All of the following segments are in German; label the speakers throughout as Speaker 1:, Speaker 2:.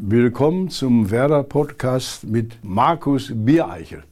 Speaker 1: Willkommen zum Werder Podcast mit Markus Biereichel.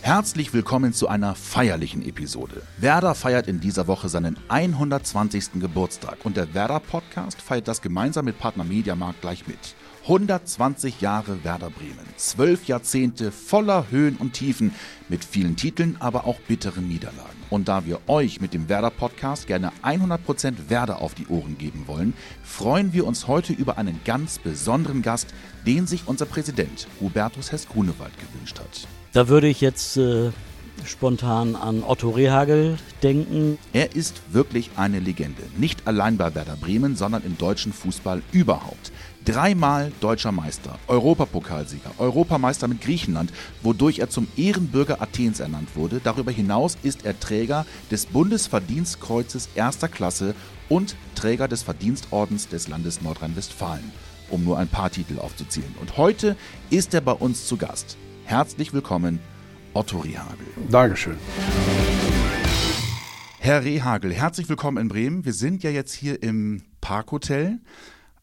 Speaker 2: Herzlich willkommen zu einer feierlichen Episode. Werder feiert in dieser Woche seinen 120. Geburtstag und der Werder Podcast feiert das gemeinsam mit Partner Mediamarkt gleich mit. 120 Jahre Werder Bremen, zwölf Jahrzehnte voller Höhen und Tiefen, mit vielen Titeln, aber auch bitteren Niederlagen. Und da wir euch mit dem Werder Podcast gerne 100% Werder auf die Ohren geben wollen, freuen wir uns heute über einen ganz besonderen Gast, den sich unser Präsident Hubertus Hess-Grunewald gewünscht hat.
Speaker 3: Da würde ich jetzt äh, spontan an Otto Rehagel denken.
Speaker 2: Er ist wirklich eine Legende. Nicht allein bei Werder Bremen, sondern im deutschen Fußball überhaupt. Dreimal deutscher Meister, Europapokalsieger, Europameister mit Griechenland, wodurch er zum Ehrenbürger Athens ernannt wurde. Darüber hinaus ist er Träger des Bundesverdienstkreuzes erster Klasse und Träger des Verdienstordens des Landes Nordrhein-Westfalen, um nur ein paar Titel aufzuzählen. Und heute ist er bei uns zu Gast. Herzlich willkommen, Otto Rehagel.
Speaker 1: Dankeschön.
Speaker 2: Herr Rehagel, herzlich willkommen in Bremen. Wir sind ja jetzt hier im Parkhotel,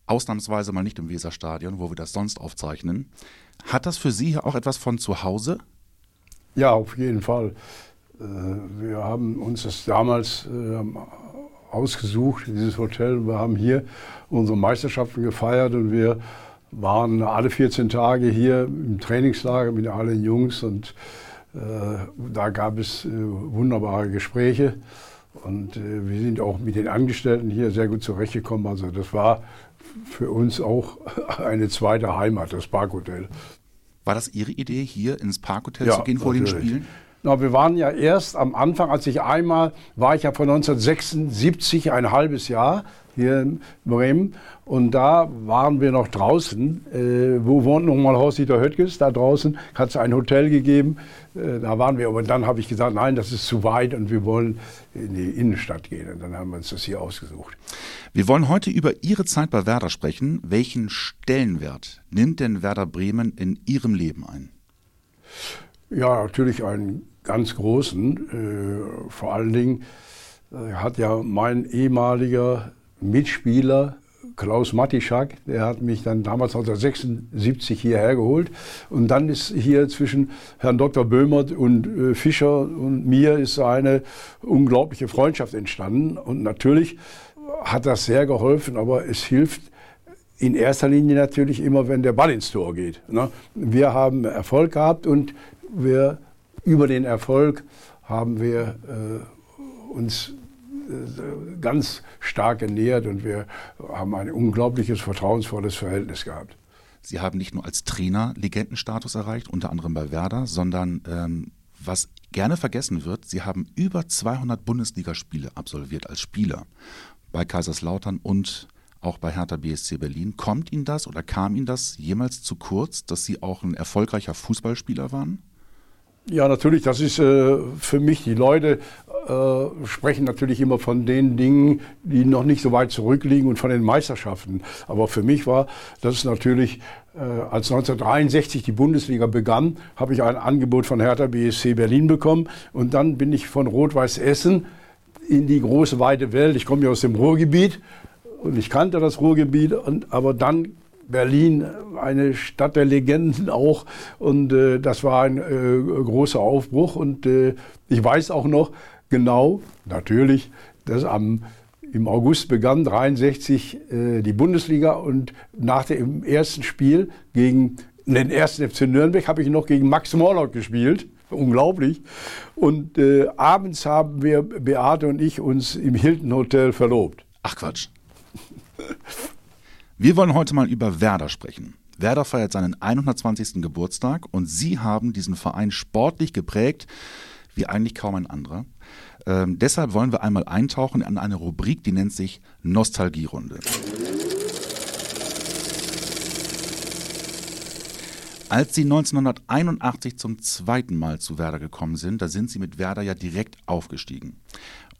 Speaker 2: ausnahmsweise mal nicht im Weserstadion, wo wir das sonst aufzeichnen. Hat das für Sie hier auch etwas von zu Hause?
Speaker 1: Ja, auf jeden Fall. Äh, wir haben uns das damals äh, ausgesucht, dieses Hotel. Wir haben hier unsere Meisterschaften gefeiert und wir waren alle 14 Tage hier im Trainingslager mit allen Jungs und äh, da gab es wunderbare Gespräche und äh, wir sind auch mit den Angestellten hier sehr gut zurechtgekommen. Also das war für uns auch eine zweite Heimat, das Parkhotel.
Speaker 2: War das Ihre Idee, hier ins Parkhotel ja, zu gehen vor natürlich. den Spielen?
Speaker 1: Na, wir waren ja erst am Anfang, als ich einmal, war ich ja von 1976 ein halbes Jahr hier in Bremen. Und da waren wir noch draußen. Äh, wo wohnt nochmal Horst-Dieter Höttges? Da draußen hat es ein Hotel gegeben. Äh, da waren wir. Aber dann habe ich gesagt, nein, das ist zu weit und wir wollen in die Innenstadt gehen. Und dann haben wir uns das hier ausgesucht.
Speaker 2: Wir wollen heute über Ihre Zeit bei Werder sprechen. Welchen Stellenwert nimmt denn Werder Bremen in Ihrem Leben ein?
Speaker 1: Ja, natürlich einen ganz großen. Äh, vor allen Dingen äh, hat ja mein ehemaliger Mitspieler Klaus Matischak, der hat mich dann damals 1976 hierher geholt. Und dann ist hier zwischen Herrn Dr. Böhmert und äh, Fischer und mir ist eine unglaubliche Freundschaft entstanden. Und natürlich hat das sehr geholfen, aber es hilft in erster Linie natürlich immer, wenn der Ball ins Tor geht. Ne? Wir haben Erfolg gehabt und wir, über den Erfolg haben wir äh, uns ganz stark genähert und wir haben ein unglaubliches, vertrauensvolles Verhältnis gehabt.
Speaker 2: Sie haben nicht nur als Trainer Legendenstatus erreicht, unter anderem bei Werder, sondern ähm, was gerne vergessen wird, Sie haben über 200 Bundesligaspiele absolviert als Spieler bei Kaiserslautern und auch bei Hertha BSC Berlin. Kommt Ihnen das oder kam Ihnen das jemals zu kurz, dass Sie auch ein erfolgreicher Fußballspieler waren?
Speaker 1: Ja, natürlich, das ist äh, für mich, die Leute äh, sprechen natürlich immer von den Dingen, die noch nicht so weit zurückliegen und von den Meisterschaften. Aber für mich war das natürlich, äh, als 1963 die Bundesliga begann, habe ich ein Angebot von Hertha BSC Berlin bekommen und dann bin ich von Rot-Weiß Essen in die große weite Welt. Ich komme ja aus dem Ruhrgebiet und ich kannte das Ruhrgebiet, und, aber dann Berlin, eine Stadt der Legenden auch. Und äh, das war ein äh, großer Aufbruch. Und äh, ich weiß auch noch genau, natürlich, dass am, im August begann 63 äh, die Bundesliga und nach dem ersten Spiel gegen den ersten FC Nürnberg habe ich noch gegen Max Morlock gespielt. Unglaublich. Und äh, abends haben wir, Beate und ich, uns im Hilton Hotel verlobt.
Speaker 2: Ach Quatsch. Wir wollen heute mal über Werder sprechen. Werder feiert seinen 120. Geburtstag und Sie haben diesen Verein sportlich geprägt, wie eigentlich kaum ein anderer. Ähm, deshalb wollen wir einmal eintauchen in eine Rubrik, die nennt sich Nostalgierunde. Als Sie 1981 zum zweiten Mal zu Werder gekommen sind, da sind Sie mit Werder ja direkt aufgestiegen.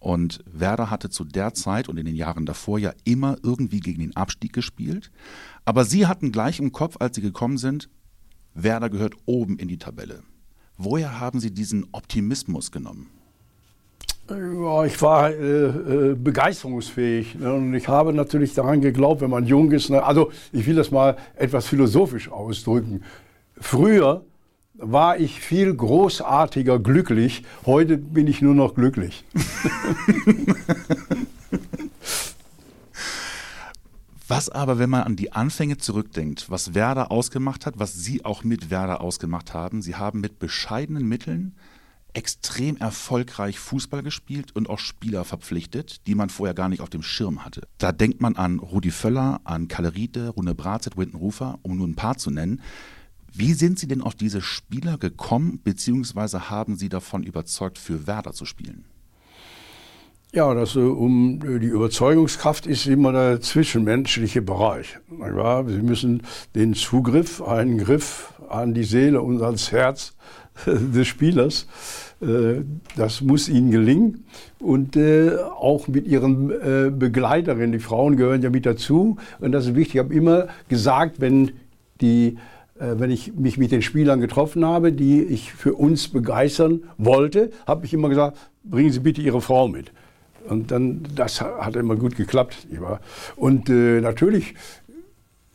Speaker 2: Und Werder hatte zu der Zeit und in den Jahren davor ja immer irgendwie gegen den Abstieg gespielt. Aber Sie hatten gleich im Kopf, als Sie gekommen sind, Werder gehört oben in die Tabelle. Woher haben Sie diesen Optimismus genommen?
Speaker 1: Ja, ich war äh, äh, begeisterungsfähig ne? und ich habe natürlich daran geglaubt, wenn man jung ist. Ne? Also ich will das mal etwas philosophisch ausdrücken. Früher war ich viel großartiger glücklich, heute bin ich nur noch glücklich.
Speaker 2: Was aber, wenn man an die Anfänge zurückdenkt, was Werder ausgemacht hat, was Sie auch mit Werder ausgemacht haben, Sie haben mit bescheidenen Mitteln extrem erfolgreich Fußball gespielt und auch Spieler verpflichtet, die man vorher gar nicht auf dem Schirm hatte. Da denkt man an Rudi Völler, an Kalle Riede, Rune Bratzett, Winton Rufer, um nur ein paar zu nennen. Wie sind Sie denn auf diese Spieler gekommen, beziehungsweise haben Sie davon überzeugt, für Werder zu spielen?
Speaker 1: Ja, das, äh, um äh, die Überzeugungskraft ist immer der zwischenmenschliche Bereich. Sie müssen den Zugriff, einen Griff an die Seele und ans Herz des Spielers, äh, das muss ihnen gelingen. Und auch mit ihren Begleiterinnen, die Frauen gehören ja mit dazu. Und das ist wichtig. Ich habe immer gesagt, wenn die wenn ich mich mit den Spielern getroffen habe, die ich für uns begeistern wollte, habe ich immer gesagt, bringen Sie bitte Ihre Frau mit. Und dann, das hat immer gut geklappt. Und äh, natürlich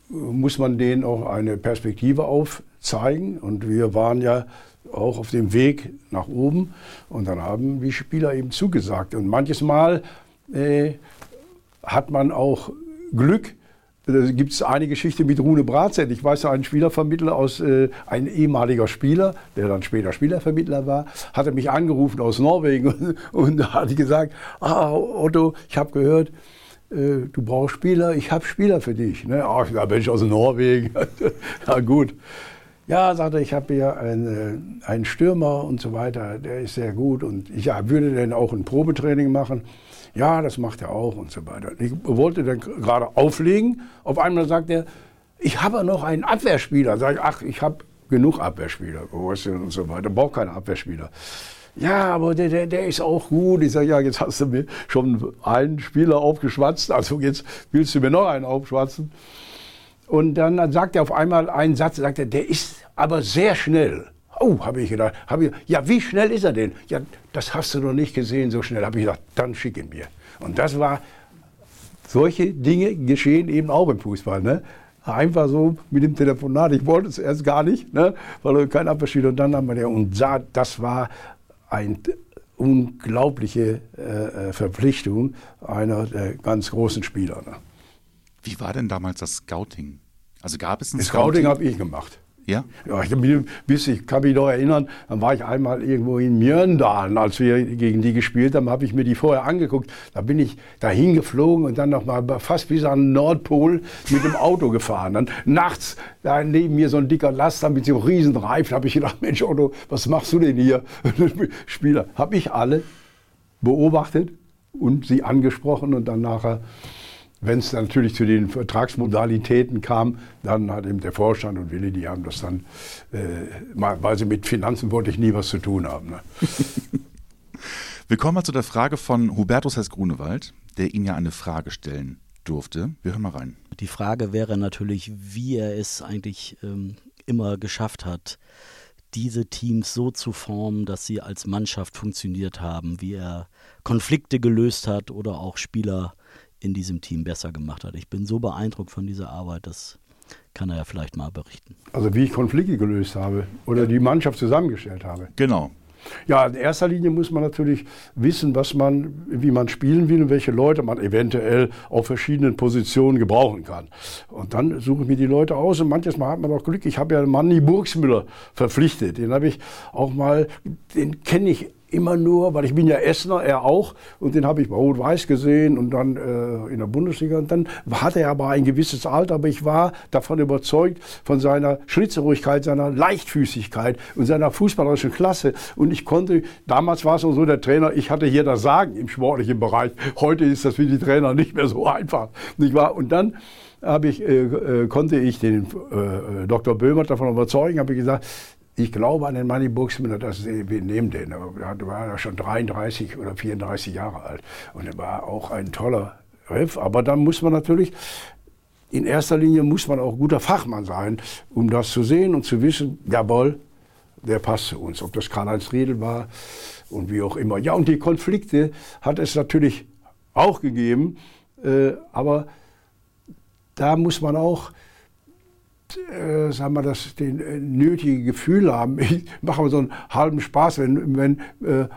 Speaker 1: muss man denen auch eine Perspektive aufzeigen. Und wir waren ja auch auf dem Weg nach oben. Und dann haben die Spieler eben zugesagt. Und manches Mal äh, hat man auch Glück, da gibt es eine Geschichte mit Rune Bratzett. Ich weiß ja, ein Spielervermittler aus, äh, ein ehemaliger Spieler, der dann später Spielervermittler war, hatte mich angerufen aus Norwegen und, und da gesagt, ah Otto, ich habe gehört, äh, du brauchst Spieler, ich habe Spieler für dich. Ne? Ach, da bin ich aus Norwegen. ja gut. Ja, sagte er, ich habe hier einen, äh, einen Stürmer und so weiter, der ist sehr gut und ich ja, würde denn auch ein Probetraining machen. Ja, das macht er auch und so weiter. Ich wollte dann gerade auflegen. Auf einmal sagt er, ich habe noch einen Abwehrspieler. Sag ich, ach, ich habe genug Abwehrspieler. Und so weiter. Brauche keine Abwehrspieler. Ja, aber der, der, der ist auch gut. Ich sage, ja, jetzt hast du mir schon einen Spieler aufgeschwatzt, also jetzt willst du mir noch einen aufschwatzen. Und dann sagt er auf einmal einen Satz, sagt er, der ist aber sehr schnell. Oh, habe ich gedacht. Hab ich, ja, wie schnell ist er denn? Ja, das hast du noch nicht gesehen, so schnell. Habe ich gedacht, dann schick ihn mir. Und das war, solche Dinge geschehen eben auch im Fußball. Ne? Einfach so mit dem Telefonat. Ich wollte es erst gar nicht, ne? weil kein Abschied. Und dann haben wir ja, und das war eine unglaubliche äh, äh, Verpflichtung einer der ganz großen Spieler. Ne?
Speaker 2: Wie war denn damals das Scouting? Also gab es ein
Speaker 1: das Scouting? Scouting habe ich gemacht.
Speaker 2: Ja?
Speaker 1: Ja, ich, bis ich kann mich noch erinnern, dann war ich einmal irgendwo in Mjörndalen, als wir gegen die gespielt haben, habe ich mir die vorher angeguckt. Da bin ich dahin geflogen und dann noch mal fast bis an den Nordpol mit dem Auto gefahren. Dann nachts da neben mir so ein dicker Laster mit so riesen Reifen, habe ich gedacht, Mensch Otto, was machst du denn hier? Spieler, habe ich alle beobachtet und sie angesprochen und dann nachher wenn es natürlich zu den Vertragsmodalitäten kam, dann hat eben der Vorstand und Willi, die haben das dann, äh, weil sie mit Finanzen wollte ich nie was zu tun haben. Ne?
Speaker 2: Wir kommen mal zu der Frage von Hubertus Hess-Grunewald, der Ihnen ja eine Frage stellen durfte. Wir hören mal rein.
Speaker 3: Die Frage wäre natürlich, wie er es eigentlich ähm, immer geschafft hat, diese Teams so zu formen, dass sie als Mannschaft funktioniert haben, wie er Konflikte gelöst hat oder auch Spieler in diesem Team besser gemacht hat. Ich bin so beeindruckt von dieser Arbeit, das kann er ja vielleicht mal berichten.
Speaker 1: Also wie ich Konflikte gelöst habe oder die Mannschaft zusammengestellt habe.
Speaker 2: Genau.
Speaker 1: Ja, in erster Linie muss man natürlich wissen, was man, wie man spielen will und welche Leute man eventuell auf verschiedenen Positionen gebrauchen kann. Und dann suche ich mir die Leute aus und manches Mal hat man auch Glück. Ich habe ja Manni Burgsmüller verpflichtet. Den habe ich auch mal, den kenne ich immer nur, weil ich bin ja Essener, er auch, und den habe ich bei Rot-Weiß gesehen und dann äh, in der Bundesliga. Und dann hatte er aber ein gewisses Alter, aber ich war davon überzeugt, von seiner Schritzerigkeit, seiner Leichtfüßigkeit und seiner fußballerischen Klasse. Und ich konnte, damals war es auch so, der Trainer, ich hatte hier das Sagen im sportlichen Bereich. Heute ist das für die Trainer nicht mehr so einfach. Nicht wahr? Und dann ich, äh, äh, konnte ich den äh, Dr. Böhmer davon überzeugen, habe ich gesagt, ich glaube an den Manny Buxmüller, dass wir nehmen den. Er war ja schon 33 oder 34 Jahre alt und er war auch ein toller Riff. Aber dann muss man natürlich in erster Linie muss man auch guter Fachmann sein, um das zu sehen und zu wissen, jawohl, der passt zu uns. Ob das Karl-Heinz Riedel war und wie auch immer. Ja, und die Konflikte hat es natürlich auch gegeben, äh, aber da muss man auch äh, sagen wir, das den äh, nötige Gefühl haben. Ich mache mal so einen halben Spaß, wenn, wenn äh, äh,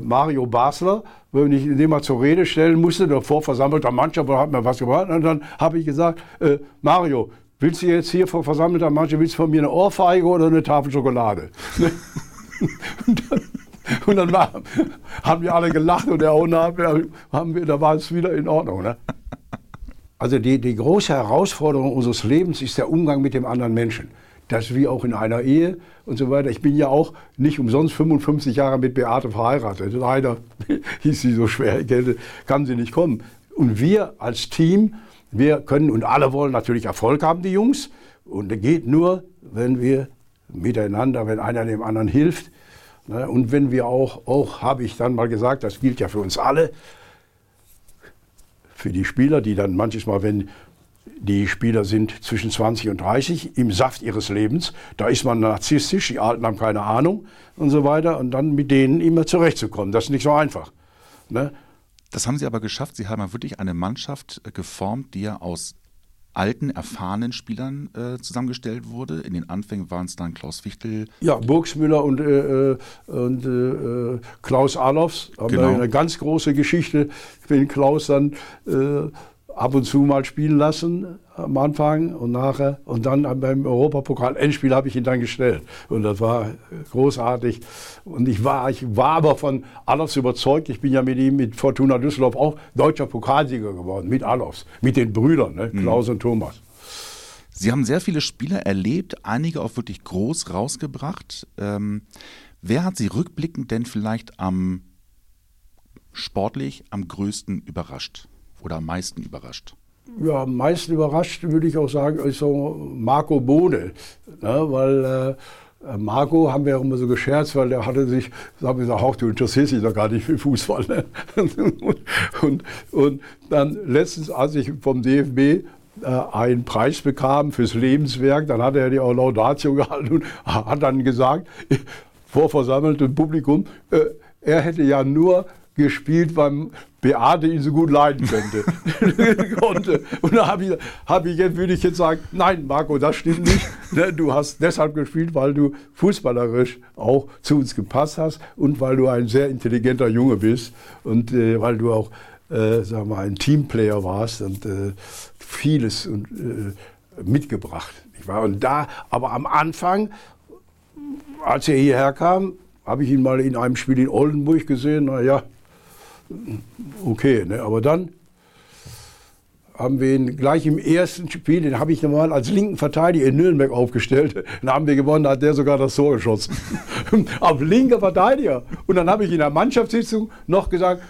Speaker 1: Mario Basler, wenn ich den mal zur Rede stellen musste, davor versammelter Mannschaft, hat mir was gemacht, und dann habe ich gesagt, äh, Mario, willst du jetzt hier vor versammelter Mannschaft, willst du von mir eine Ohrfeige oder eine Tafel Schokolade? und dann, und dann war, haben wir alle gelacht und der haben wir, da war es wieder in Ordnung. Ne? Also die, die große Herausforderung unseres Lebens ist der Umgang mit dem anderen Menschen. Das wie auch in einer Ehe und so weiter. Ich bin ja auch nicht umsonst 55 Jahre mit Beate verheiratet. Leider hieß sie so schwer, kann sie nicht kommen. Und wir als Team, wir können, und alle wollen natürlich Erfolg haben, die Jungs. Und das geht nur, wenn wir miteinander, wenn einer dem anderen hilft. Ne? Und wenn wir auch, auch habe ich dann mal gesagt, das gilt ja für uns alle, für die Spieler, die dann manches Mal, wenn die Spieler sind zwischen 20 und 30 im Saft ihres Lebens, da ist man narzisstisch, die Alten haben keine Ahnung und so weiter und dann mit denen immer zurechtzukommen, das ist nicht so einfach. Ne?
Speaker 2: Das haben Sie aber geschafft. Sie haben wirklich eine Mannschaft geformt, die ja aus alten, erfahrenen Spielern äh, zusammengestellt wurde. In den Anfängen waren es dann Klaus Wichtel.
Speaker 1: Ja, Burgsmüller und, äh, äh und äh, Klaus Alofs haben genau. eine ganz große Geschichte, wenn Klaus dann äh, ab und zu mal spielen lassen am Anfang und nachher. Und dann beim Europapokal-Endspiel habe ich ihn dann gestellt. Und das war großartig. Und ich war, ich war aber von Alofs überzeugt. Ich bin ja mit ihm, mit Fortuna Düsseldorf auch deutscher Pokalsieger geworden, mit Alofs, mit den Brüdern, ne? Mhm. Klaus mhm. und Thomas.
Speaker 2: Sie haben sehr viele Spieler erlebt, einige auch wirklich groß rausgebracht. Ähm, wer hat Sie rückblickend denn vielleicht am sportlich am größten überrascht? Oder am meisten überrascht?
Speaker 1: Ja, am meisten überrascht würde ich auch sagen, ist so Marco Bode. Ne, weil äh, Marco haben wir auch immer so gescherzt, weil der hatte sich, haben wir gesagt, auch du interessierst dich doch gar nicht für Fußball. Ne? und, und, dann letztens, als ich vom DFB äh, einen Preis bekam fürs Lebenswerk, dann hat er die Laudatio gehalten und hat dann gesagt, vor versammeltem Publikum, äh, er hätte ja nur gespielt, weil Beate ihn so gut leiden könnte. konnte. Und da habe ich, hab ich jetzt, würde ich jetzt sagen, nein, Marco, das stimmt nicht. Ne, du hast deshalb gespielt, weil du fußballerisch auch zu uns gepasst hast und weil du ein sehr intelligenter Junge bist und äh, weil du auch, äh, sag mal, ein Teamplayer warst und äh, vieles und, äh, mitgebracht. Und da, aber am Anfang, als er hierher kam, habe ich ihn mal in einem Spiel in Oldenburg gesehen. Naja, okay. Ne? Aber dann haben wir ihn gleich im ersten Spiel, den habe ich normal als linken Verteidiger in Nürnberg aufgestellt. Dann haben wir gewonnen, da hat der sogar das Tor geschossen. Auf linker Verteidiger. Und dann habe ich in der Mannschaftssitzung noch gesagt,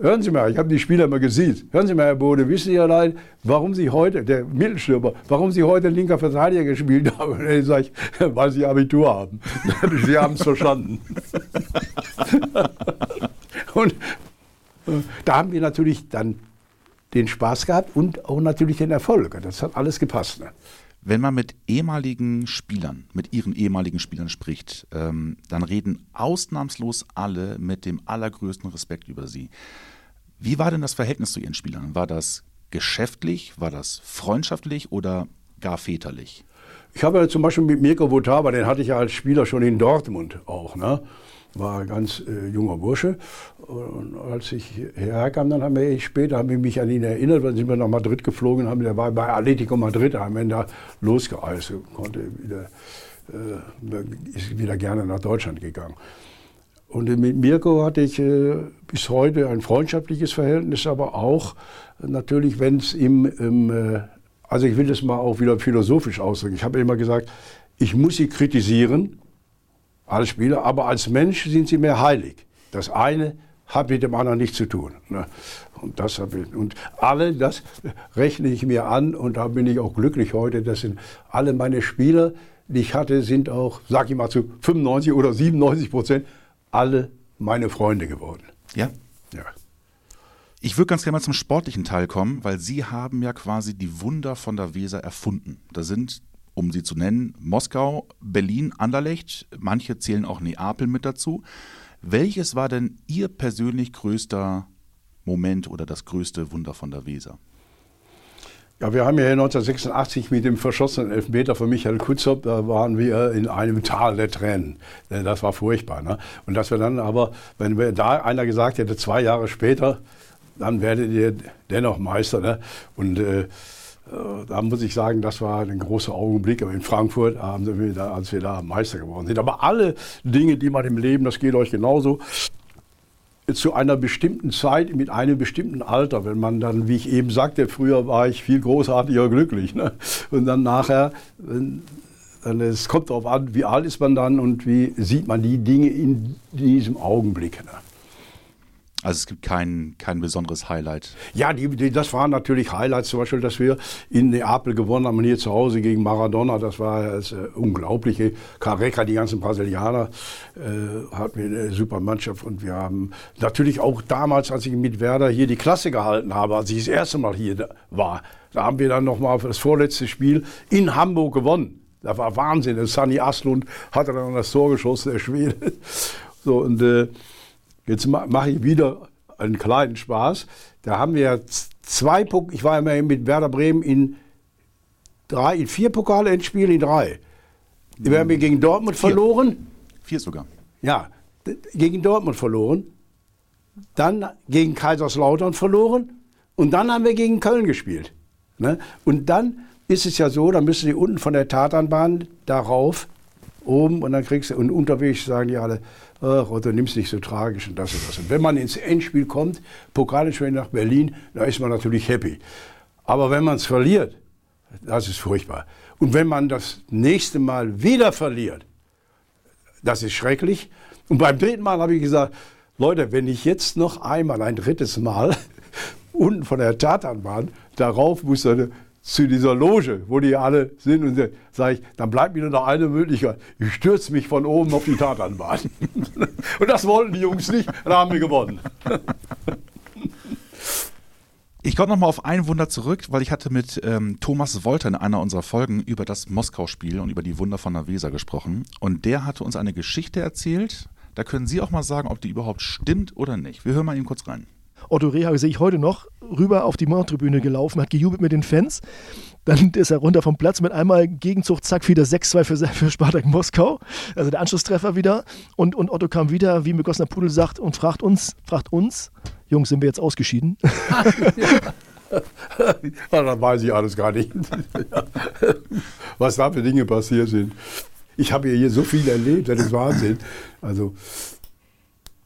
Speaker 1: Hören Sie mal, ich habe die Spieler mal gesehen. Hören Sie mal, Herr Bode, wissen Sie allein, warum Sie heute, der Mittelstürmer, warum Sie heute linker Verteidiger gespielt haben? Und dann sage ich, weil Sie Abitur haben. Sie haben es verstanden. Und äh, da haben wir natürlich dann den Spaß gehabt und auch natürlich den Erfolg. Das hat alles gepasst. Ne?
Speaker 2: Wenn man mit ehemaligen Spielern, mit ihren ehemaligen Spielern spricht, ähm, dann reden ausnahmslos alle mit dem allergrößten Respekt über sie. Wie war denn das Verhältnis zu ihren Spielern? War das geschäftlich, war das freundschaftlich oder gar väterlich?
Speaker 1: Ich habe ja zum Beispiel mit Mirko Votava, den hatte ich ja als Spieler schon in Dortmund auch. Ne? War ein ganz äh, junger Bursche. Und als ich hierher kam, dann haben wir später haben wir mich an ihn erinnert, dann sind wir nach Madrid geflogen, haben, der war bei Atletico Madrid, haben wir da losgereist, konnte wieder, äh, ist wieder gerne nach Deutschland gegangen. Und mit Mirko hatte ich äh, bis heute ein freundschaftliches Verhältnis, aber auch natürlich, wenn es im, im äh, also ich will das mal auch wieder philosophisch ausdrücken. Ich habe immer gesagt, ich muss sie kritisieren, als Spieler, aber als Mensch sind sie mehr heilig. Das eine hat mit dem anderen nichts zu tun. Ne? Und, das ich, und alle, das rechne ich mir an und da bin ich auch glücklich heute. Das sind alle meine Spieler, die ich hatte, sind auch, sag ich mal, zu 95 oder 97 Prozent alle meine Freunde geworden.
Speaker 2: Ja? Ja. Ich würde ganz gerne mal zum sportlichen Teil kommen, weil Sie haben ja quasi die Wunder von der Weser erfunden. Da sind um sie zu nennen. Moskau, Berlin, Anderlecht, manche zählen auch Neapel mit dazu. Welches war denn Ihr persönlich größter Moment oder das größte Wunder von der Weser?
Speaker 1: Ja, wir haben ja 1986 mit dem verschossenen Elfmeter von Michael Kutzop, da waren wir in einem Tal der Tränen. Das war furchtbar. Ne? Und dass wir dann aber, wenn wir da einer gesagt hätte, zwei Jahre später, dann werdet ihr dennoch Meister. Ne? Und äh, äh da muss ich sagen, das war ein großer Augenblick. Aber in Frankfurt als wir da Meister geworden sind. Aber alle Dinge, die man im Leben, das geht euch genauso, zu einer bestimmten Zeit mit einem bestimmten Alter, wenn man dann, wie ich eben sagte, früher war ich viel großartiger glücklich. Ne? Und dann nachher, dann, es kommt darauf an, wie alt ist man dann und wie sieht man die Dinge in diesem Augenblick. Ne?
Speaker 2: Also es gibt kein, kein besonderes Highlight.
Speaker 1: Ja, die, die, das waren natürlich Highlights, zum Beispiel, dass wir in Neapel gewonnen haben hier zu Hause gegen Maradona. Das war das äh, unglaubliche. Careca, die ganzen Brasilianer, äh, hatten wir eine super Mannschaft und wir haben natürlich auch damals, als ich mit Werder hier die Klasse gehalten habe, als ich das erste Mal hier war, da haben wir dann nochmal das vorletzte Spiel in Hamburg gewonnen. Das war Wahnsinn. Sunny Aslund hatte dann das Tor geschossen, der Schwede. So, und äh, Jetzt mache ich wieder einen kleinen Spaß. Da haben wir zwei Pokale. Ich war immer mit Werder Bremen in drei, in vier Pokale-Endspiele, in drei. Wir haben gegen Dortmund vier. verloren.
Speaker 2: Vier sogar.
Speaker 1: Ja, gegen Dortmund verloren. Dann gegen Kaiserslautern verloren. Und dann haben wir gegen Köln gespielt. Ne? Und dann ist es ja so, dann müssen sie unten von der Tatanbahn darauf, oben, und dann kriegst du, und unterwegs sagen die alle, ach, oder nimm's nicht so tragisch und das und das. Und wenn man ins Endspiel kommt, Pokalendspiel nach Berlin, da ist man natürlich happy. Aber wenn man es verliert, das ist furchtbar. Und wenn man das nächste Mal wieder verliert, das ist schrecklich. Und beim dritten Mal habe ich gesagt, Leute, wenn ich jetzt noch einmal ein drittes Mal unten von der Tatanbahn darauf muss, dann zu dieser Loge, wo die alle sind. Und sage ich, dann bleibt mir nur noch eine Möglichkeit. Ich stürze mich von oben auf die Tatanbahn. und das wollten die Jungs nicht, dann haben wir gewonnen.
Speaker 2: Ich komme nochmal auf ein Wunder zurück, weil ich hatte mit ähm, Thomas Wolter in einer unserer Folgen über das Moskau-Spiel und über die Wunder von der Weser gesprochen. Und der hatte uns eine Geschichte erzählt. Da können Sie auch mal sagen, ob die überhaupt stimmt oder nicht. Wir hören mal eben kurz rein.
Speaker 4: Otto Rehag sehe ich heute noch rüber auf die Mordtribüne gelaufen, hat gejubelt mit den Fans. Dann ist er runter vom Platz mit einmal Gegenzug, zack, wieder 6-2 für, für Spartak Moskau. Also der Anschlusstreffer wieder. Und, und Otto kam wieder, wie ein begossener Pudel sagt, und fragt uns, fragt uns, Jungs, sind wir jetzt ausgeschieden?
Speaker 1: ja, dann weiß ich alles gar nicht. Was da für Dinge passiert sind. Ich habe hier so viel erlebt, das ist Wahnsinn. Also,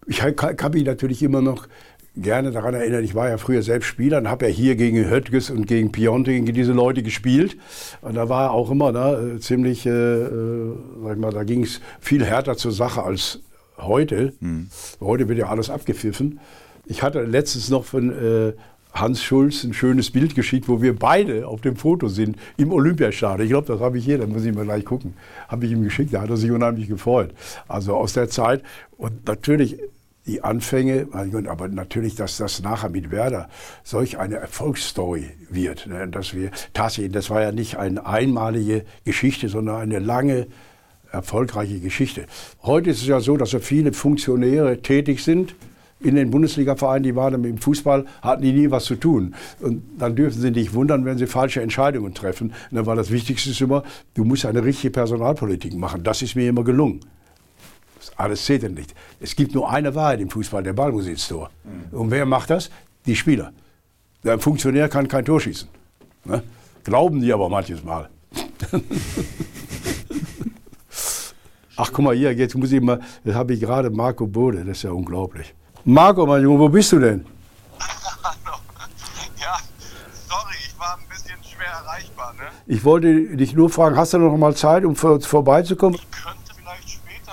Speaker 1: ich kann mich natürlich immer noch gerne daran erinnern, ich war ja früher selbst Spieler und habe ja hier gegen Höttges und gegen Pionte, gegen diese Leute gespielt. Und da war auch immer ne, ziemlich, äh, äh sag ich mal, da ging es viel härter zur Sache als heute. Mhm. Heute wird ja alles abgepfiffen. Ich hatte letztens noch von äh, Hans Schulz ein schönes Bild geschickt, wo wir beide auf dem Foto sind im Olympiastadion. Ich glaube, das habe ich hier, da muss ich mal gleich gucken. Habe ich ihm geschickt, da hat er sich unheimlich gefreut. Also aus der Zeit. Und natürlich die Anfänge, aber natürlich, dass das nachher mit Werder solch eine Erfolgsstory wird. Ne, dass wir tatsächlich, das war ja nicht eine einmalige Geschichte, sondern eine lange, erfolgreiche Geschichte. Heute ist es ja so, dass so viele Funktionäre tätig sind in den Bundesliga-Vereinen, die waren im Fußball, hatten die nie was zu tun. Und dann dürfen sie nicht wundern, wenn sie falsche Entscheidungen treffen. Dann war das Wichtigste immer, du musst eine richtige Personalpolitik machen. Das ist mir immer gelungen. Alles zählt ja nicht. Es gibt nur eine Wahrheit im Fußball, der Ball muss ins Tor. Mhm. Und wer macht das? Die Spieler. Der Funktionär kann kein Tor schießen. Ne? Glauben die aber manches Mal. Ach, guck mal hier, jetzt muss ich mal, das habe ich gerade Marco Bode, das ist ja unglaublich. Marco, mein Junge, wo bist du denn?
Speaker 5: Ja, sorry, ich war ein bisschen schwer erreichbar, ne?
Speaker 1: Ich wollte dich nur fragen, hast du noch mal Zeit, um vor, vorbeizukommen?
Speaker 5: Ich könnte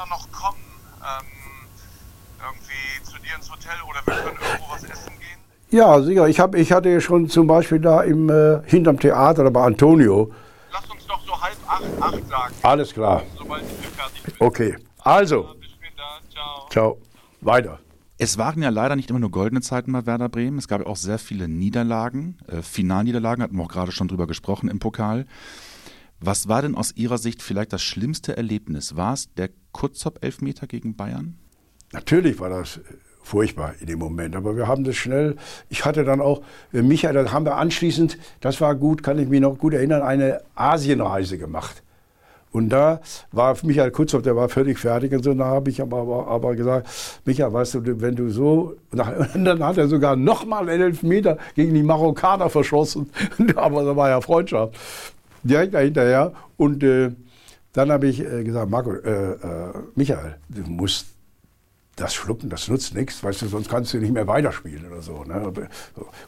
Speaker 5: noch kommen? Ähm, irgendwie zu dir ins Hotel oder wir können irgendwo was essen gehen?
Speaker 1: Ja, sicher. Ich, hab, ich hatte ja schon zum Beispiel da im, äh, hinterm Theater, da bei Antonio.
Speaker 5: Lass uns doch so halb acht, acht sagen.
Speaker 1: Alles klar.
Speaker 5: Sobald ich fertig bin.
Speaker 1: Okay. Also. Ja,
Speaker 5: bis später. Ciao.
Speaker 1: Ciao. Weiter.
Speaker 2: Es waren ja leider nicht immer nur goldene Zeiten bei Werder Bremen. Es gab auch sehr viele Niederlagen. Äh, Finalniederlagen hatten wir auch gerade schon drüber gesprochen im Pokal. Was war denn aus Ihrer Sicht vielleicht das schlimmste Erlebnis? War es der Kurzop-Elfmeter gegen Bayern?
Speaker 1: Natürlich war das furchtbar in dem Moment. Aber wir haben das schnell. Ich hatte dann auch, äh, Michael, da haben wir anschließend, das war gut, kann ich mich noch gut erinnern, eine Asienreise gemacht. Und da war Michael Kutzhoff, der war völlig fertig und so. Da habe ich aber, aber, gesagt, Michael, weißt du, wenn du so, und dann hat er sogar nochmal einen Elfmeter gegen die Marokkaner verschossen. aber da war ja Freundschaft. Direkt dahinterher. Und äh, dann habe ich äh, gesagt, Marco, äh, äh Michael, du musst das Schlucken, das nutzt nichts, weißt du, sonst kannst du nicht mehr weiterspielen oder so. Ne?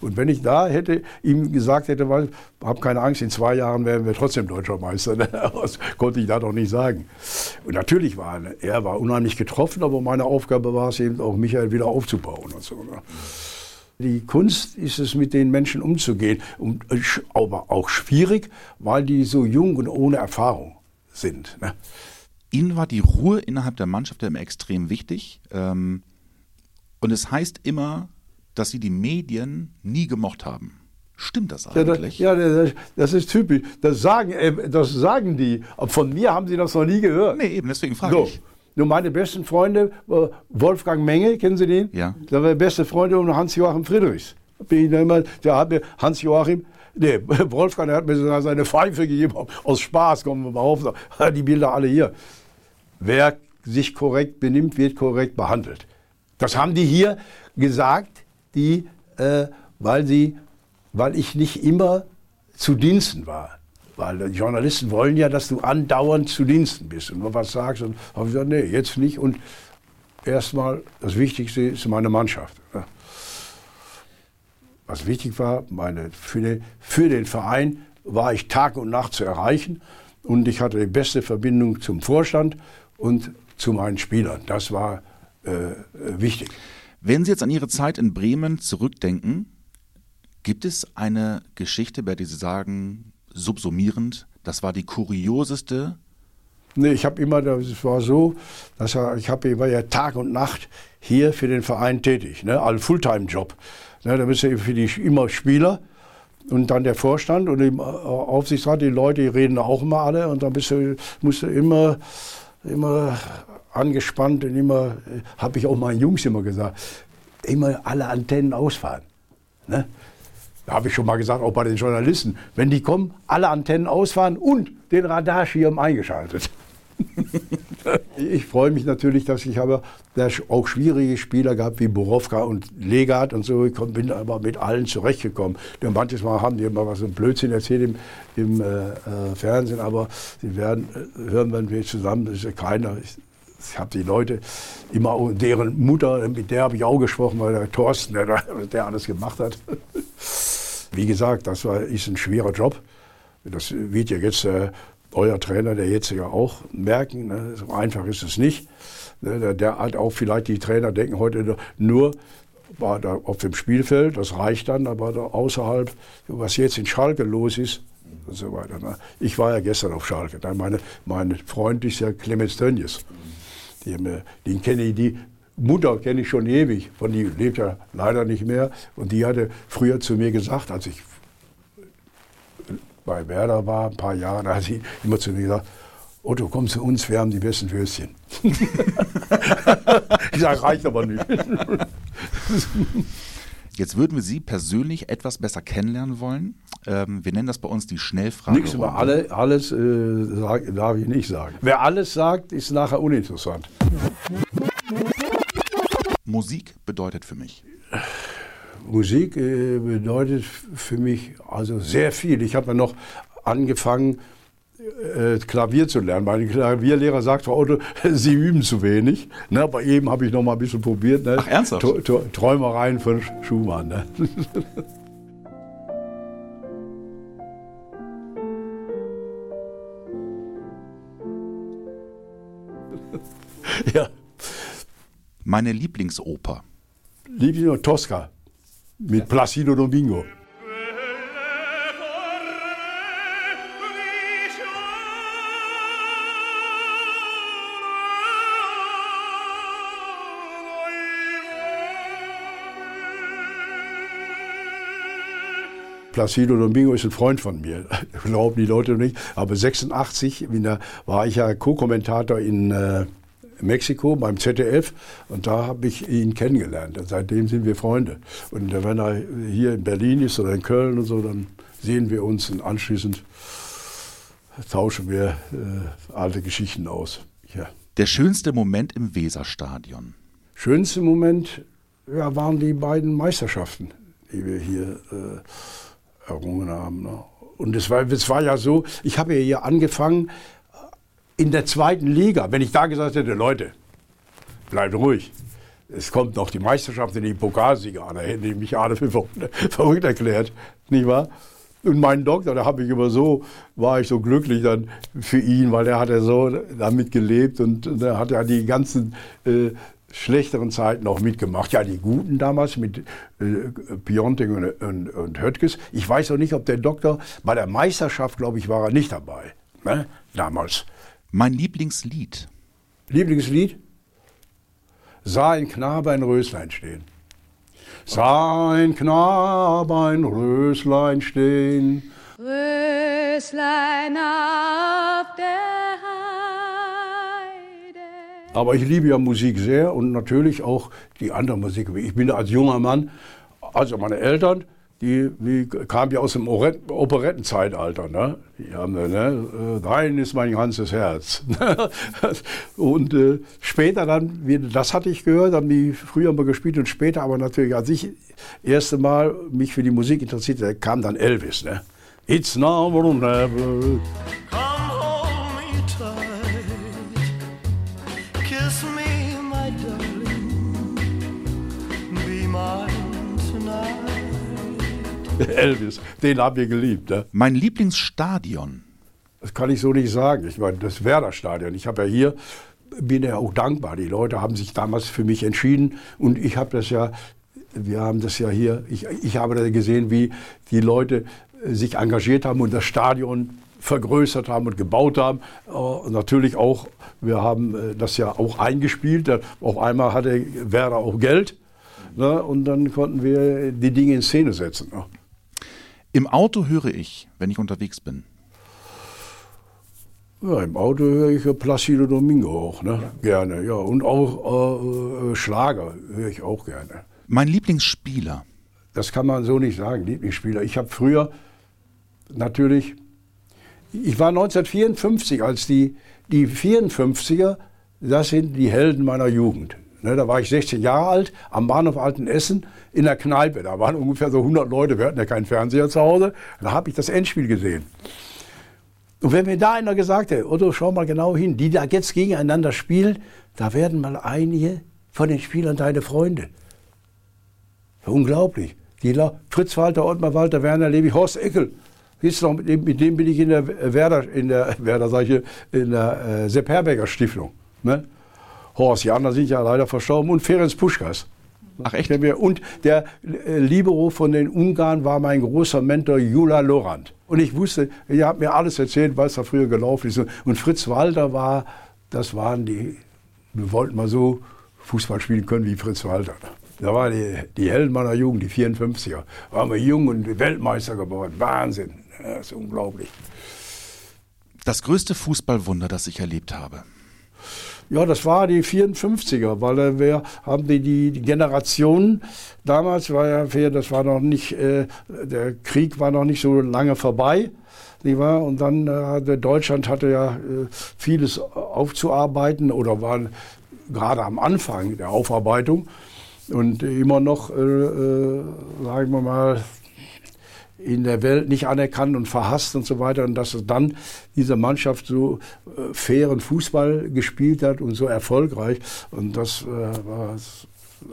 Speaker 1: Und wenn ich da hätte ihm gesagt hätte, weil, hab keine Angst, in zwei Jahren werden wir trotzdem deutscher Meister, ne? das konnte ich da doch nicht sagen. Und natürlich war er war unheimlich getroffen, aber meine Aufgabe war es eben auch, Michael wieder aufzubauen und so. Ne? Die Kunst ist es, mit den Menschen umzugehen, und, aber auch schwierig, weil die so jung und ohne Erfahrung sind. Ne?
Speaker 2: Ihnen war die Ruhe innerhalb der Mannschaft ja immer extrem wichtig. Ähm, und es heißt immer, dass Sie die Medien nie gemocht haben. Stimmt das eigentlich?
Speaker 1: Ja, das, das ist typisch. Das sagen, äh, das sagen die. Von mir haben Sie das noch nie gehört.
Speaker 2: Nee, eben, deswegen frage so. ich.
Speaker 1: Nur meine besten Freunde, äh, Wolfgang Menge, kennen Sie den?
Speaker 2: Ja.
Speaker 1: Der war beste Freunde und Hans-Joachim Friedrichs. Bin ich immer, der hat mir Hans-Joachim, nee, Wolfgang, der hat mir seine Pfeife gegeben, aus Spaß, kommen wir mal auf, die Bilder alle hier wer sich korrekt benimmt, wird korrekt behandelt. Das haben die hier gesagt, die, äh, weil, sie, weil ich nicht immer zu Diensten war. Weil die Journalisten wollen ja, dass du andauernd zu Diensten bist und was sagst. Und habe ich gesagt, nee, jetzt nicht. Und erstmal, das Wichtigste ist meine Mannschaft. Was wichtig war, meine, für, den, für den Verein war ich Tag und Nacht zu erreichen. Und ich hatte die beste Verbindung zum Vorstand und zu meinen Spielern. Das war äh, wichtig.
Speaker 2: Wenn Sie jetzt an Ihre Zeit in Bremen zurückdenken, gibt es eine Geschichte, bei der Sie sagen, subsumierend, das war die kurioseste?
Speaker 1: Nee, ich habe immer, das war so, dass ich, hab, ich war ja Tag und Nacht hier für den Verein tätig, ne, also Fulltime-Job. Ne, da bist du für die immer Spieler und dann der Vorstand und im Aufsichtsrat, die Leute, die reden auch immer alle und dann bist du, musst du immer immer angespannt und immer, habe ich auch meinen Jungs immer gesagt, immer alle Antennen ausfahren. Ne? Da habe ich schon mal gesagt, auch bei den Journalisten, wenn die kommen, alle Antennen ausfahren und den Radarschirm eingeschaltet. ich freue mich natürlich, dass ich habe auch schwierige Spieler gehabt wie Borowka und Legat und so. Ich bin aber mit allen zurechtgekommen. Denn manches Mal haben die immer was ein Blödsinn erzählt im, im äh, äh, Fernsehen, aber sie werden äh, hören, wenn wir zusammen, das ist ja keiner. Ich, ich habe die Leute immer, deren Mutter, mit der habe ich auch gesprochen, weil der Thorsten, der, der alles gemacht hat. Wie gesagt, das war, ist ein schwerer Job. Das wird ja jetzt äh, euer Trainer, der jetzt ja auch merken, ne, so einfach ist es nicht. Ne, der, der hat auch vielleicht die Trainer denken heute nur war da auf dem Spielfeld, das reicht dann, aber da außerhalb, was jetzt in Schalke los ist und so weiter. Ne. Ich war ja gestern auf Schalke. Da meine, mein Freund ist ja Clemens Tönnies. Den kenne ich, die Mutter kenne ich schon ewig, von die lebt ja leider nicht mehr. Und die hatte früher zu mir gesagt, als ich bei Werder war, ein paar Jahre, da hat sie immer zu mir gesagt, Otto, komm zu uns, wir haben die besten Würstchen. ich sage, reicht aber nicht.
Speaker 2: Jetzt würden wir Sie persönlich etwas besser kennenlernen wollen. Ähm, wir nennen das bei uns die Schnellfrage.
Speaker 1: Nichts über alle, alles äh, sag, darf ich nicht sagen. Wer alles sagt, ist nachher uninteressant.
Speaker 2: Musik bedeutet für mich.
Speaker 1: Musik äh, bedeutet für mich also sehr viel. Ich habe ja noch angefangen, äh, Klavier zu lernen. Mein Klavierlehrer sagt, Frau Otto, Sie üben zu wenig. Ne, bei ihm habe ich noch mal ein bisschen probiert. Ne?
Speaker 2: Ach, ernsthaft?
Speaker 1: Träumereien von Schumann. Ne?
Speaker 2: ja. Meine Lieblingsoper.
Speaker 1: Lieblingsoper Tosca mit Placido Domingo. Placido Domingo ist ein Freund von mir, glauben die Leute nicht. Aber 86 der, war ich ja Co-Kommentator in äh, Mexiko beim ZDF und da habe ich ihn kennengelernt. Und seitdem sind wir Freunde. Und wenn er hier in Berlin ist oder in Köln und so, dann sehen wir uns und anschließend tauschen wir äh, alte Geschichten aus. Ja.
Speaker 2: Der schönste Moment im Weserstadion.
Speaker 1: Schönste Moment ja, waren die beiden Meisterschaften, die wir hier äh, errungen haben. Ne? Und es war, es war ja so, ich habe ja hier angefangen in der zweiten Liga. Wenn ich da gesagt hätte, Leute, bleibt ruhig. Es kommt noch die Meisterschaft in die Pokalsieger an. Da hätten die mich alle für verrückt erklärt, nicht wahr? Und mein Doktor, da habe ich immer so, war ich so glücklich dann für ihn, weil er hat ja so damit gelebt und er hat ja die ganzen äh, schlechteren Zeiten auch mitgemacht. Ja, die guten damals mit äh, Piontek und, und, und Höttges. Ich weiß auch nicht, ob der Doktor bei der Meisterschaft, glaube ich, war er nicht dabei. Ne? Damals.
Speaker 2: Mein Lieblingslied.
Speaker 1: Lieblingslied? Sah ein Knabe ein Röslein stehen. Sah ein Knabe ein Röslein stehen. Röslein auf der Heide. Aber ich liebe ja Musik sehr und natürlich auch die andere Musik. Ich bin als junger Mann, also meine Eltern, die, die kamen ja aus dem Operettenzeitalter. Ne? Die haben, ne, dein ist mein ganzes Herz. und äh, später dann, das hatte ich gehört, haben die früher mal gespielt und später aber natürlich, als ich das erste Mal mich für die Musik interessierte, kam dann Elvis. Ne? It's now or never. Elvis, den haben wir geliebt. Ne?
Speaker 2: Mein Lieblingsstadion.
Speaker 1: Das kann ich so nicht sagen. Ich meine, das Werder-Stadion. Ich habe ja hier, bin ja auch dankbar. Die Leute haben sich damals für mich entschieden und ich habe das ja, wir haben das ja hier, ich, ich habe da gesehen, wie die Leute äh, sich engagiert haben und das Stadion vergrößert haben und gebaut haben. Uh, natürlich auch, wir haben äh, das ja auch eingespielt. Auf einmal hatte Werder auch Geld. Ne, und dann konnten wir die Dinge in Szene setzen. Ne.
Speaker 2: Im Auto höre ich, wenn ich unterwegs bin.
Speaker 1: Ja, im Auto höre ich Placido Domingo auch, ne? Ja. Gerne, ja. Und auch äh, äh, Schlager höre ich auch gerne.
Speaker 2: Mein Lieblingsspieler.
Speaker 1: Das kann man so nicht sagen, Lieblingsspieler. Ich habe früher natürlich, ich war 1954, als die, die 54er, das sind die Helden meiner Jugend. Ne, da war ich 16 Jahre alt, am Bahnhof Altenessen in der Kneipe. Da waren ungefähr so 100 Leute, wir hatten ja keinen Fernseher zu Hause. Da habe ich das Endspiel gesehen. Und wenn mir da einer gesagt hätte, Otto, schau mal genau hin, die da jetzt gegeneinander spielen, da werden mal einige von den Spielern deine Freunde. Unglaublich. Die Fritz Walter, Ottmar Walter, Werner Levy, Horst Eckel. Du, mit dem, mit dem bin ich in der Werder, in der Werder, sag ich, in der äh, Sepp Herberger Stiftung. Ne? Horst, anderen sind ja leider verstorben, und Ferenc Puschkas.
Speaker 2: Ach echt?
Speaker 1: Und der äh, Libero von den Ungarn war mein großer Mentor Jula Lorand. Und ich wusste, ihr habt mir alles erzählt, was da früher gelaufen ist. Und Fritz Walter war, das waren die, wir wollten mal so Fußball spielen können wie Fritz Walter. Da waren die, die Helden meiner Jugend, die 54er. Waren wir jung und Weltmeister geworden. Wahnsinn. Das ist unglaublich.
Speaker 2: Das größte Fußballwunder, das ich erlebt habe.
Speaker 1: Ja, das war die 54er, weil wir haben die, die, Generation, damals war ja, das war noch nicht, äh, der Krieg war noch nicht so lange vorbei. Und dann äh, Deutschland hatte ja äh, vieles aufzuarbeiten oder war gerade am Anfang der Aufarbeitung und immer noch, äh sagen wir mal, in der Welt nicht anerkannt und verhasst und so weiter. Und dass dann diese Mannschaft so äh, fairen Fußball gespielt hat und so erfolgreich. Und das äh, war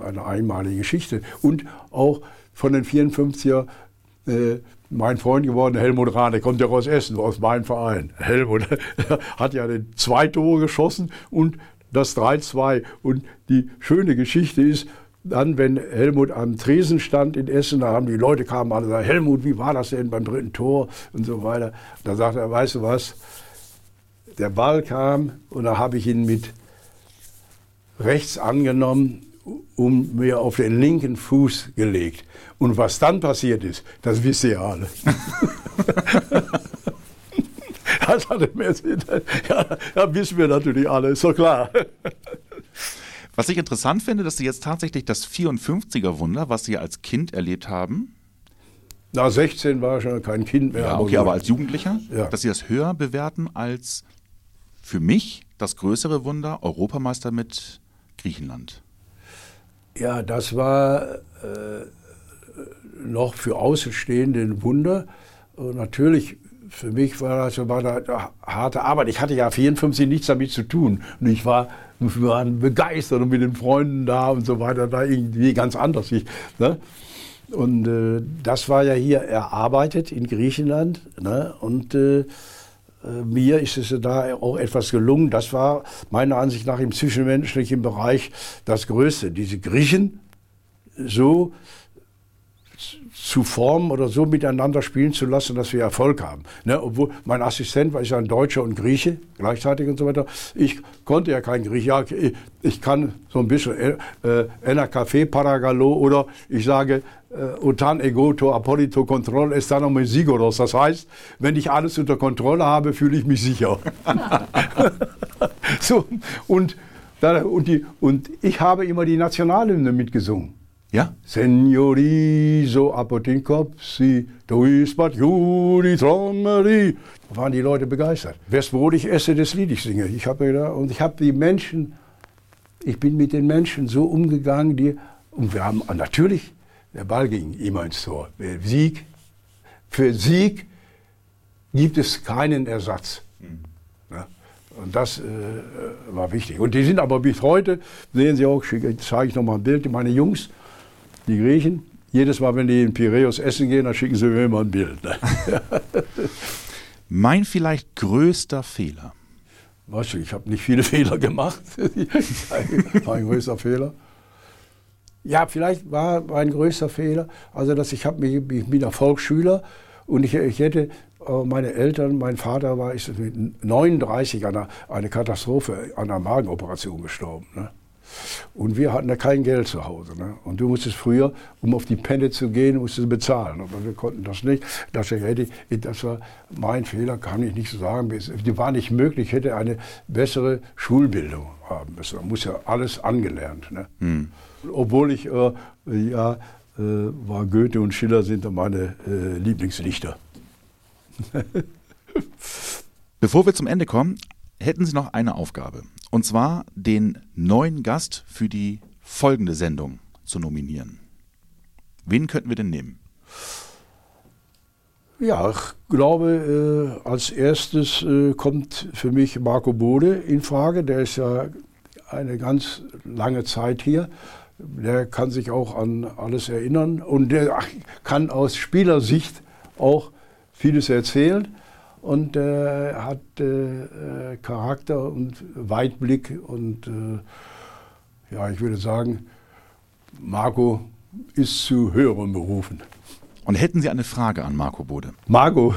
Speaker 1: eine einmalige Geschichte. Und auch von den 54er äh, mein Freund geworden, Helmut Rahn, kommt ja aus Essen, aus meinem Verein. Helmut hat ja den zwei Tore geschossen und das 3-2. Und die schöne Geschichte ist, dann, wenn Helmut am Tresen stand in Essen, da haben die Leute kamen alle und gesagt, Helmut, wie war das denn beim dritten Tor und so weiter. Da sagte er, weißt du was, der Ball kam und da habe ich ihn mit rechts angenommen um mir auf den linken Fuß gelegt. Und was dann passiert ist, das wisst ihr alle. das hatte mir, ja, ja, wissen wir natürlich alle, ist doch klar.
Speaker 2: Was ich interessant finde, dass Sie jetzt tatsächlich das 54er Wunder, was Sie als Kind erlebt haben,
Speaker 1: Na, 16 war schon kein Kind mehr.
Speaker 2: ja, okay,
Speaker 1: gut.
Speaker 2: aber als Jugendlicher,
Speaker 1: Ja.
Speaker 2: dass Sie das höher bewerten als für mich das größere Wunder, Europameister mit Griechenland.
Speaker 1: Ja, das war äh, noch für Außenstehende ein Wunder. Und natürlich, für mich war das war da harte Arbeit. Ich hatte ja 54 nichts damit zu tun. Und ich war, wir waren begeistert und mit den Freunden da und so weiter, da irgendwie ganz anders. Ich, ne? Und äh, das war ja hier erarbeitet in Griechenland. Ne? Und äh, äh, mir ist es da auch etwas gelungen. Das war meiner Ansicht nach im zwischenmenschlichen Bereich das Größte. Diese Griechen so zu formen oder so miteinander spielen zu lassen, dass wir Erfolg haben. Ne? Obwohl mein Assistent war ja ein Deutscher und Grieche gleichzeitig und so weiter. Ich konnte ja kein Grieche. Ja, ich, ich kann so ein bisschen äh, Enna Café Paragalo oder ich sage äh, Utan Egoto Apolito Kontroll Estano Sigoros. Das heißt, wenn ich alles unter Kontrolle habe, fühle ich mich sicher. so, und, und, die, und ich habe immer die Nationalhymne mitgesungen.
Speaker 2: Ja?
Speaker 1: Senioriso apotinkopsi, duisbat juri trommeri. Da waren die Leute begeistert. Wes Brot ich esse, das Lied ich singe. Ich habe da, und ich habe die Menschen, ich bin mit den Menschen so umgegangen, die, und wir haben und natürlich, der Ball ging immer ins Tor. Sieg, für Sieg gibt es keinen Ersatz. Ne? Und das äh, war wichtig. Und die sind aber bis heute, sehen Sie auch, zeige ich noch mal ein Bild, meine Jungs, die Griechen, jedes Mal, wenn die in Piräus essen gehen, dann schicken sie mir immer ein Bild.
Speaker 2: Mein vielleicht größter Fehler.
Speaker 1: Weißt du, ich habe nicht viele Fehler gemacht. mein größter Fehler. Ja, vielleicht war mein größter Fehler, also dass ich habe mich, ich bin ein Volksschüler und ich, ich hätte äh, meine Eltern, mein Vater war ist mit 39 an einer, eine Katastrophe, an einer Magenoperation gestorben. Ne? Und wir hatten da kein Geld zu Hause. Ne? Und du musstest früher, um auf die Penne zu gehen, musstest du bezahlen. Aber wir konnten das nicht. Das, hätte, das war mein Fehler, kann ich nicht so sagen. Es war nicht möglich. Ich hätte eine bessere Schulbildung haben müssen. Man muss ja alles angelernt. Ne?
Speaker 2: Hm.
Speaker 1: Obwohl ich, äh, ja, äh, war Goethe und Schiller sind meine äh, Lieblingsdichter.
Speaker 2: Bevor wir zum Ende kommen, hätten Sie noch eine Aufgabe. Und zwar den neuen Gast für die folgende Sendung zu nominieren. Wen könnten wir denn nehmen?
Speaker 1: Ja, ich glaube, äh, als erstes äh, kommt für mich Marco Bode in Frage. Der ist ja eine ganz lange Zeit hier. Der kann sich auch an alles erinnern und der kann aus Spielersicht auch vieles erzählen und äh, hat äh, Charakter und Weitblick und äh, ja, ich würde sagen, Marco ist zu höheren Berufen.
Speaker 2: Und hätten Sie eine Frage an Marco Bode?
Speaker 1: Marco,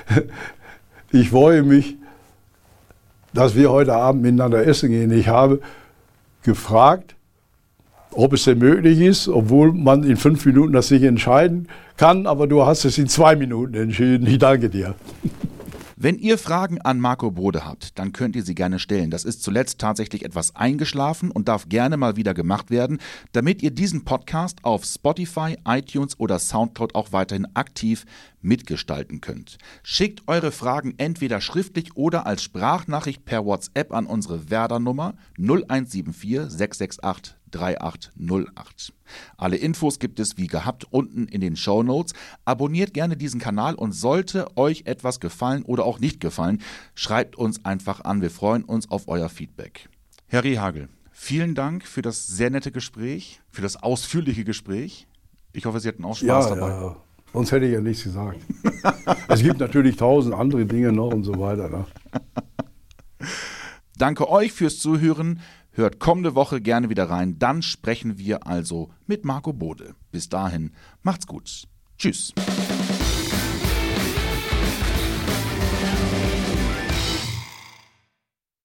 Speaker 1: ich freue mich, dass wir heute Abend miteinander essen gehen. Ich habe gefragt, ob es denn möglich ist, obwohl man in fünf Minuten das nicht entscheiden kann, aber du hast es in zwei Minuten entschieden. Ich danke dir.
Speaker 2: Wenn ihr Fragen an Marco Bode habt, dann könnt ihr sie gerne stellen. Das ist zuletzt tatsächlich etwas eingeschlafen und darf gerne mal wieder gemacht werden, damit ihr diesen Podcast auf Spotify, iTunes oder Soundcloud auch weiterhin aktiv mitgestalten könnt. Schickt eure Fragen entweder schriftlich oder als Sprachnachricht per WhatsApp an unsere Werder-Nummer 0174 668 3808. Alle Infos gibt es wie gehabt unten in den Show Notes. Abonniert gerne diesen Kanal und sollte euch etwas gefallen oder auch nicht gefallen, schreibt uns einfach an. Wir freuen uns auf euer Feedback. Herr Rehagel, vielen Dank für das sehr nette Gespräch, für das ausführliche Gespräch. Ich hoffe, Sie hatten auch Spaß
Speaker 1: ja,
Speaker 2: dabei.
Speaker 1: Ja, sonst hätte ich ja nichts gesagt. es gibt natürlich tausend andere Dinge noch und so weiter. Ne?
Speaker 2: Danke euch fürs Zuhören. Hört kommende Woche gerne wieder rein. Dann sprechen wir also mit Marco Bode. Bis dahin, macht's gut. Tschüss.